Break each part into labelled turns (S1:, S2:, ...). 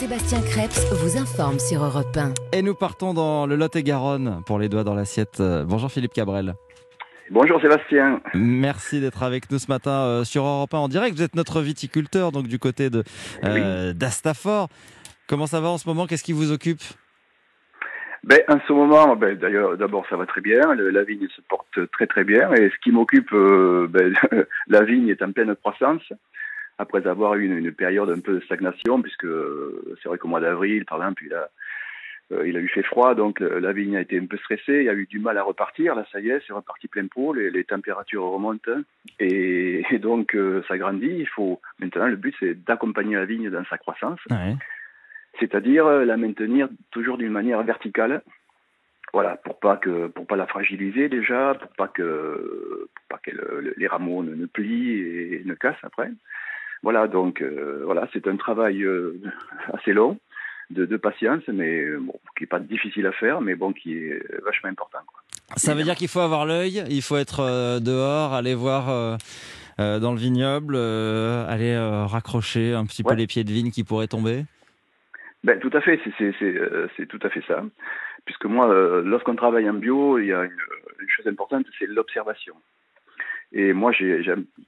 S1: Sébastien Krebs vous informe sur Europe 1.
S2: Et nous partons dans le Lot-et-Garonne pour les doigts dans l'assiette. Bonjour Philippe Cabrel.
S3: Bonjour Sébastien.
S2: Merci d'être avec nous ce matin euh, sur Europe 1 en direct. Vous êtes notre viticulteur, donc du côté de euh, d'Astafor. Comment ça va en ce moment? Qu'est-ce qui vous occupe?
S3: Ben, en ce moment, ben, d'ailleurs, d'abord, ça va très bien. Le- la vigne se porte très très bien. Et ce qui m'occupe, euh, ben, la vigne est en pleine croissance. Après avoir eu une, une période un peu de stagnation, puisque euh, c'est vrai qu'au mois d'avril, par exemple, il a, euh, il a eu fait froid, donc le- la vigne a été un peu stressée. Il y a eu du mal à repartir. Là, ça y est, c'est reparti plein pot. Les, les températures remontent et, et donc euh, ça grandit. Il faut maintenant, le but, c'est d'accompagner la vigne dans sa croissance.
S2: Ouais.
S3: c'est-à-dire euh, la maintenir toujours d'une manière verticale. Voilà, pour pas que pour pas la fragiliser déjà, pour pas que pour pas que le- les rameaux ne, ne plient et ne cassent après. Voilà, donc euh, voilà, c'est un travail euh, assez long de, de patience, mais euh, bon, qui est pas difficile à faire, mais bon, qui est vachement important. quoi.
S2: Ça veut dire qu'il faut avoir l'œil, il faut être dehors, aller voir euh, dans le vignoble, euh, aller euh, raccrocher un petit peu les pieds de vigne qui pourraient tomber?
S3: Ben, tout à fait, c'est- tout à fait ça. Puisque moi, lorsqu'on travaille en bio, il y a une, une chose importante, c'est l'observation. Et moi, j'ai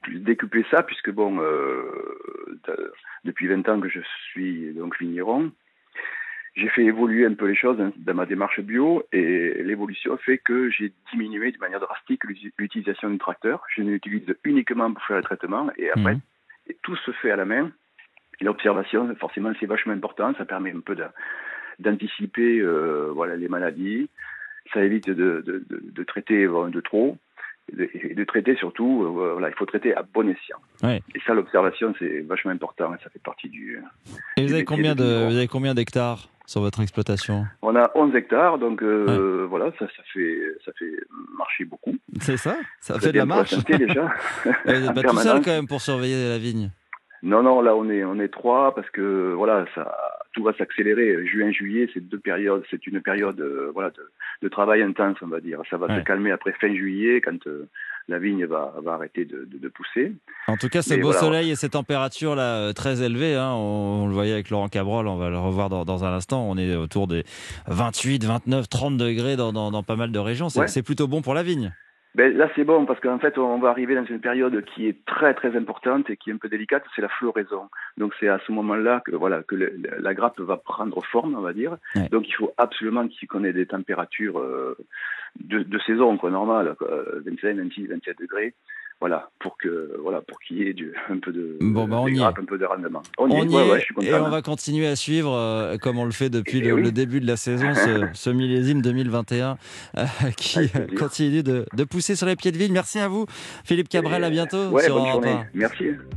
S3: découpé ça, puisque bon, euh, de- depuis 20 ans que je suis donc vigneron, j'ai fait évoluer un peu les choses dans ma démarche bio, et l'évolution fait que j'ai diminué de manière drastique l'utilisation du tracteur. Je l'utilise uniquement pour faire le traitement, et après, et tout se fait à la main. L'observation, forcément, c'est vachement important. Ça permet un peu d'anticiper euh, voilà, les maladies. Ça évite de, de, de, de traiter de trop. Et de, et de traiter surtout, euh, voilà, il faut traiter à bon escient.
S2: Ouais.
S3: Et ça, l'observation, c'est vachement important. Ça fait partie du.
S2: Et vous avez combien
S3: de
S2: vous avez combien d'hectares sur votre exploitation?
S3: On a 11 hectares, donc euh, voilà, ça, ça fait ça fait marcher beaucoup.
S2: C'est ça? Ça fait de la marche.
S3: déjà.
S2: Vous n'êtes pas tout seul quand même pour surveiller la vigne?
S3: Non, non, là on est on est trois parce que voilà, ça tout va s'accélérer. Juin, juillet, c'est deux périodes, c'est une période euh, voilà de, de travail intense, on va dire. Ça va
S2: Ouais.
S3: se calmer après fin juillet quand euh, la vigne va va arrêter de, de, de pousser.
S2: En tout cas, ce beau
S3: voilà.
S2: soleil et ces températures là euh, très élevées, hein, on, on le voyait avec Laurent Cabrol, on va le revoir dans, dans un instant. On est autour des 28, 29, 30 degrés dans, dans, dans pas mal de régions. C'est
S3: Ouais.
S2: c'est plutôt bon pour la vigne.
S3: Ben là c'est bon parce qu'en fait on va arriver dans une période qui est très très importante et qui est un peu délicate, c'est la floraison. Donc c'est à ce moment-là que voilà que le- la grappe va prendre forme, on va dire.
S2: Ouais.
S3: Donc il faut absolument qu'on ait des températures euh, de, de saison quoi normales, quoi, euh, 25, 26, 27 degrés. Voilà pour que voilà pour qu'il y ait du, un peu de
S2: Bon, bah, on y est.
S3: grappe, un peu de rendement. On,
S2: On
S3: y est, ouais, ouais, je suis content.
S2: et on va continuer à suivre, euh, comme on le fait depuis
S3: Et
S2: le,
S3: oui.
S2: le début de la saison, ce, ce millésime 2021 euh, qui continue de, de pousser sur les pieds de vigne. Merci à vous, Philippe Cabrel. À bientôt
S3: Ouais,
S2: sur
S3: bonne
S2: Europe
S3: journée.
S2: 1.
S3: Merci.